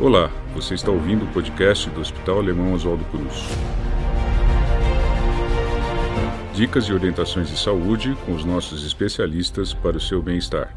Olá, você está ouvindo o podcast do Hospital Alemão Oswaldo Cruz. Dicas e orientações de saúde com os nossos especialistas para o seu bem-estar.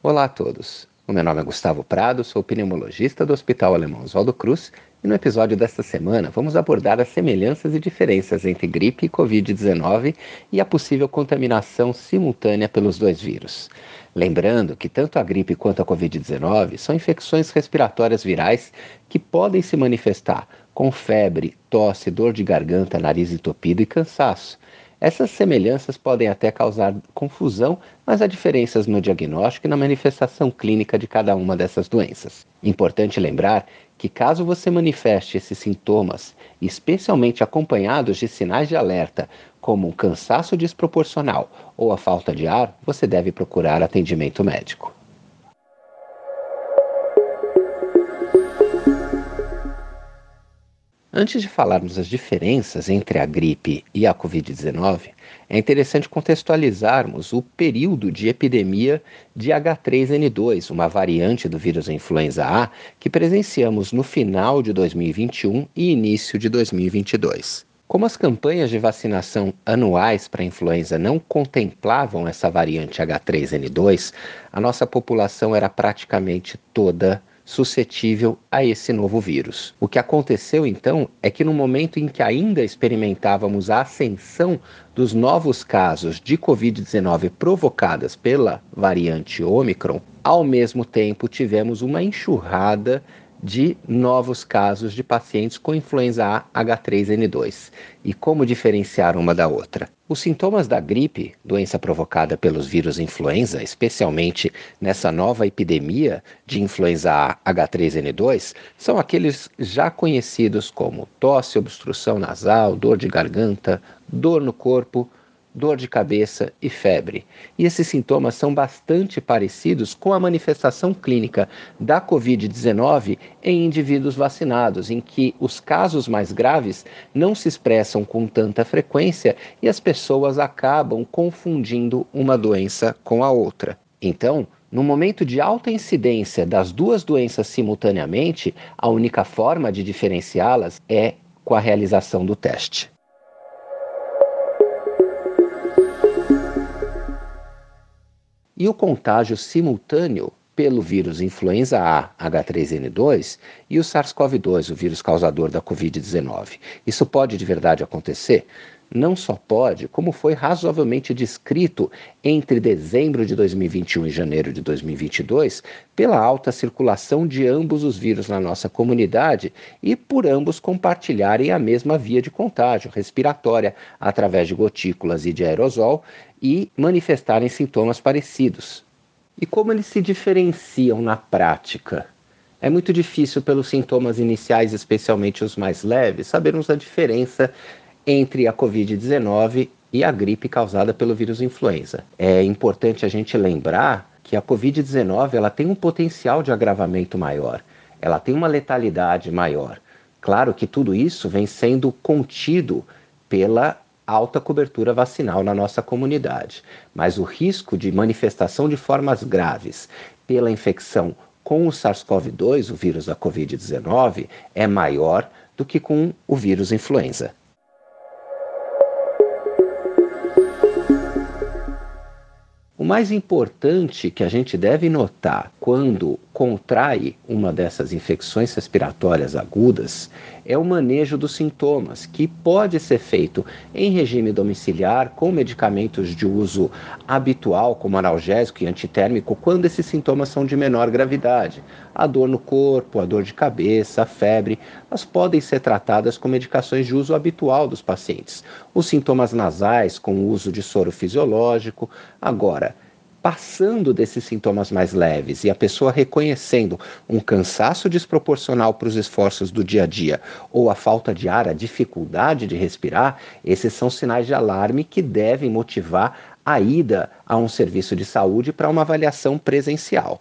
Olá a todos. O meu nome é Gustavo Prado, sou pneumologista do Hospital Alemão Oswaldo Cruz e no episódio desta semana vamos abordar as semelhanças e diferenças entre gripe e Covid-19 e a possível contaminação simultânea pelos dois vírus. Lembrando que tanto a gripe quanto a Covid-19 são infecções respiratórias virais que podem se manifestar com febre, tosse, dor de garganta, nariz entupido e cansaço. Essas semelhanças podem até causar confusão, mas há diferenças no diagnóstico e na manifestação clínica de cada uma dessas doenças. Importante lembrar que, caso você manifeste esses sintomas, especialmente acompanhados de sinais de alerta, como um cansaço desproporcional ou a falta de ar, você deve procurar atendimento médico. Antes de falarmos das diferenças entre a gripe e a Covid-19, é interessante contextualizarmos o período de epidemia de H3N2, uma variante do vírus influenza A que presenciamos no final de 2021 e início de 2022. Como as campanhas de vacinação anuais para a influenza não contemplavam essa variante H3N2, a nossa população era praticamente toda suscetível a esse novo vírus. O que aconteceu então é que no momento em que ainda experimentávamos a ascensão dos novos casos de Covid-19 provocadas pela variante Omicron, ao mesmo tempo tivemos uma enxurrada de novos casos de pacientes com influenza A H3N2. E como diferenciar uma da outra? Os sintomas da gripe, doença provocada pelos vírus influenza, especialmente nessa nova epidemia de influenza A H3N2, são aqueles já conhecidos como tosse, obstrução nasal, dor de garganta, dor no corpo, dor de cabeça e febre. E esses sintomas são bastante parecidos com a manifestação clínica da Covid-19 em indivíduos vacinados, em que os casos mais graves não se expressam com tanta frequência e as pessoas acabam confundindo uma doença com a outra. Então, no momento de alta incidência das duas doenças simultaneamente, a única forma de diferenciá-las é com a realização do teste. E o contágio simultâneo pelo vírus influenza A H3N2 e o SARS-CoV-2, o vírus causador da Covid-19. Isso pode de verdade acontecer? não só pode, como foi razoavelmente descrito entre dezembro de 2021 e janeiro de 2022, pela alta circulação de ambos os vírus na nossa comunidade e por ambos compartilharem a mesma via de contágio respiratória através de gotículas e de aerosol e manifestarem sintomas parecidos. E como eles se diferenciam na prática? É muito difícil, pelos sintomas iniciais, especialmente os mais leves, sabermos a diferença entre a Covid-19 e a gripe causada pelo vírus influenza. É importante a gente lembrar que a Covid-19 ela tem um potencial de agravamento maior, ela tem uma letalidade maior. Claro que tudo isso vem sendo contido pela alta cobertura vacinal na nossa comunidade, mas o risco de manifestação de formas graves pela infecção com o SARS-CoV-2, o vírus da Covid-19, é maior do que com o vírus influenza. O mais importante que a gente deve notar quando contrai uma dessas infecções respiratórias agudas é o manejo dos sintomas, que pode ser feito em regime domiciliar com medicamentos de uso habitual, como analgésico e antitérmico, quando esses sintomas são de menor gravidade. A dor no corpo, a dor de cabeça, a febre, elas podem ser tratadas com medicações de uso habitual dos pacientes. Os sintomas nasais com o uso de soro fisiológico. Agora, passando desses sintomas mais leves e a pessoa reconhecendo um cansaço desproporcional para os esforços do dia a dia ou a falta de ar, a dificuldade de respirar, esses são sinais de alarme que devem motivar a ida a um serviço de saúde para uma avaliação presencial.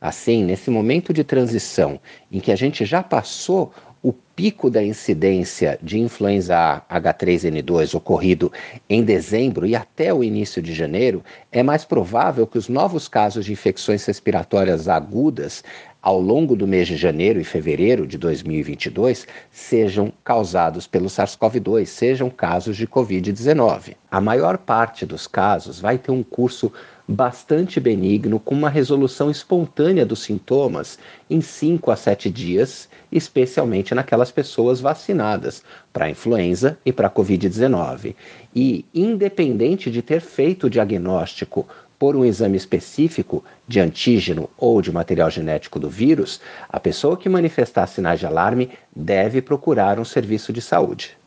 Assim, nesse momento de transição em que a gente já passou pico da incidência de influenza A H3N2 ocorrido em dezembro e até o início de janeiro, é mais provável que os novos casos de infecções respiratórias agudas ao longo do mês de janeiro e fevereiro de 2022 sejam causados pelo SARS-CoV-2, sejam casos de Covid-19. A maior parte dos casos vai ter um curso bastante benigno, com uma resolução espontânea dos sintomas em 5 a 7 dias, especialmente naquelas pessoas vacinadas para influenza e para Covid-19. E, independente de ter feito o diagnóstico por um exame específico de antígeno ou de material genético do vírus, a pessoa que manifestar sinais de alarme deve procurar um serviço de saúde.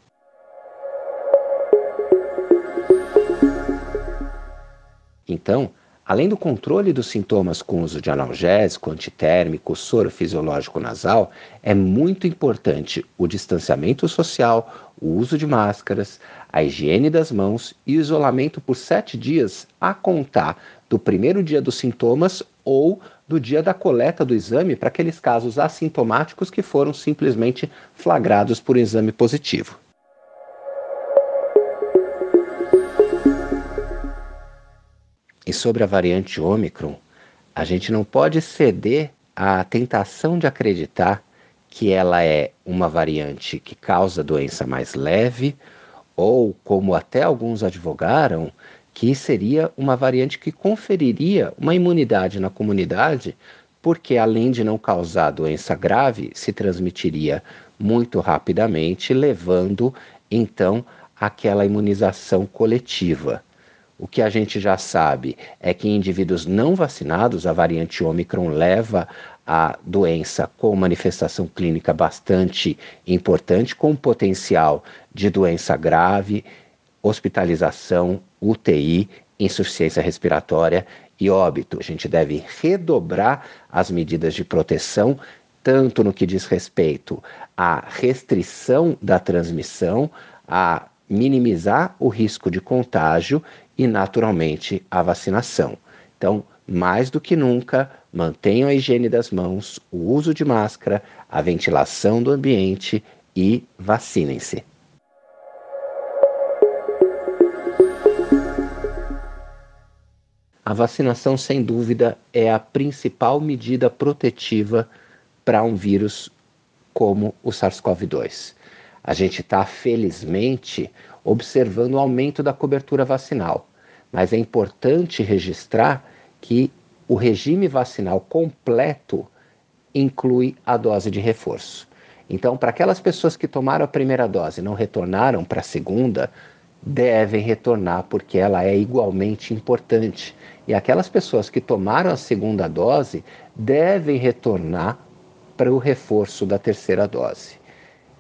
Então, além do controle dos sintomas com uso de analgésico, antitérmico, soro fisiológico nasal, é muito importante o distanciamento social, o uso de máscaras, a higiene das mãos e o isolamento por sete dias a contar do primeiro dia dos sintomas ou do dia da coleta do exame para aqueles casos assintomáticos que foram simplesmente flagrados por um exame positivo. E sobre a variante Ômicron, a gente não pode ceder à tentação de acreditar que ela é uma variante que causa doença mais leve, ou, como até alguns advogaram, que seria uma variante que conferiria uma imunidade na comunidade, porque além de não causar doença grave, se transmitiria muito rapidamente, levando então àquela imunização coletiva. O que a gente já sabe é que em indivíduos não vacinados, a variante Omicron leva a doença com manifestação clínica bastante importante, com potencial de doença grave, hospitalização, UTI, insuficiência respiratória e óbito. A gente deve redobrar as medidas de proteção, tanto no que diz respeito à restrição da transmissão, a minimizar o risco de contágio e, naturalmente, a vacinação. Então, mais do que nunca, mantenham a higiene das mãos, o uso de máscara, a ventilação do ambiente e vacinem-se. A vacinação, sem dúvida, é a principal medida protetiva para um vírus como o SARS-CoV-2. A gente está, felizmente, observando o aumento da cobertura vacinal, mas é importante registrar que o regime vacinal completo inclui a dose de reforço. Então, para aquelas pessoas que tomaram a primeira dose e não retornaram para a segunda, devem retornar porque ela é igualmente importante. E aquelas pessoas que tomaram a segunda dose devem retornar para o reforço da terceira dose.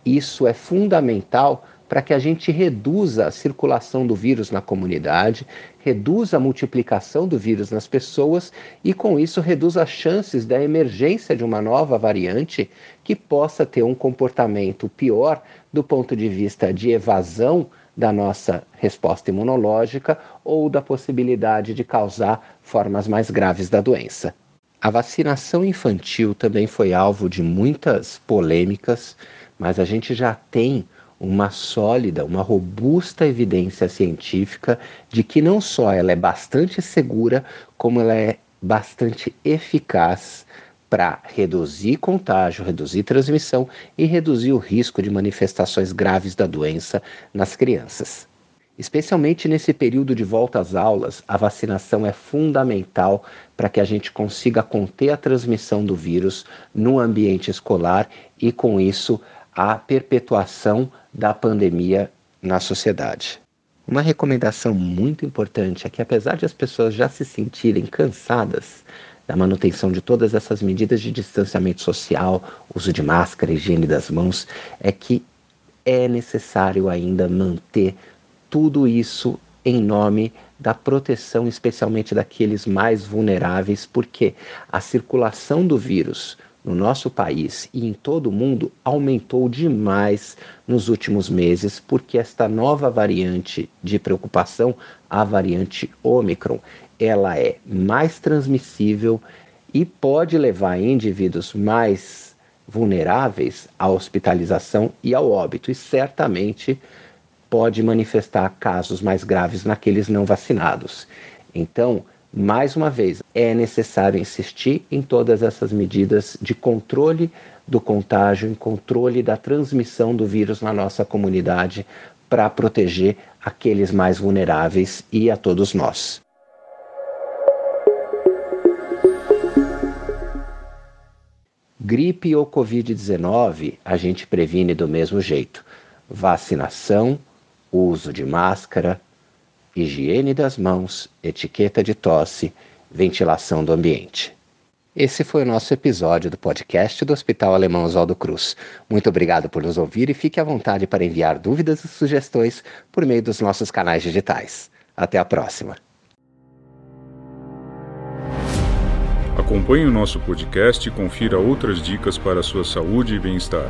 Isso é fundamental para que a gente reduza a circulação do vírus na comunidade, reduza a multiplicação do vírus nas pessoas e, com isso, reduza as chances da emergência de uma nova variante que possa ter um comportamento pior do ponto de vista de evasão da nossa resposta imunológica ou da possibilidade de causar formas mais graves da doença. A vacinação infantil também foi alvo de muitas polêmicas mas a gente já tem uma sólida, uma robusta evidência científica de que não só ela é bastante segura, como ela é bastante eficaz para reduzir contágio, reduzir transmissão e reduzir o risco de manifestações graves da doença nas crianças. Especialmente nesse período de volta às aulas, a vacinação é fundamental para que a gente consiga conter a transmissão do vírus no ambiente escolar e, com isso, a perpetuação da pandemia na sociedade. Uma recomendação muito importante é que, apesar de as pessoas já se sentirem cansadas da manutenção de todas essas medidas de distanciamento social, uso de máscara, higiene das mãos, é que é necessário ainda manter tudo isso em nome da proteção, especialmente daqueles mais vulneráveis, porque a circulação do vírus no nosso país e em todo o mundo aumentou demais nos últimos meses, porque esta nova variante de preocupação, a variante Omicron, ela é mais transmissível e pode levar indivíduos mais vulneráveis à hospitalização e ao óbito, e certamente pode manifestar casos mais graves naqueles não vacinados. Então, mais uma vez, é necessário insistir em todas essas medidas de controle do contágio, em controle da transmissão do vírus na nossa comunidade, para proteger aqueles mais vulneráveis e a todos nós. Gripe ou Covid-19 a gente previne do mesmo jeito: vacinação, uso de máscara, higiene das mãos, etiqueta de tosse, ventilação do ambiente. Esse foi o nosso episódio do podcast do Hospital Alemão Oswaldo Cruz. Muito obrigado por nos ouvir e fique à vontade para enviar dúvidas e sugestões por meio dos nossos canais digitais. Até a próxima. Acompanhe o nosso podcast e confira outras dicas para a sua saúde e bem-estar.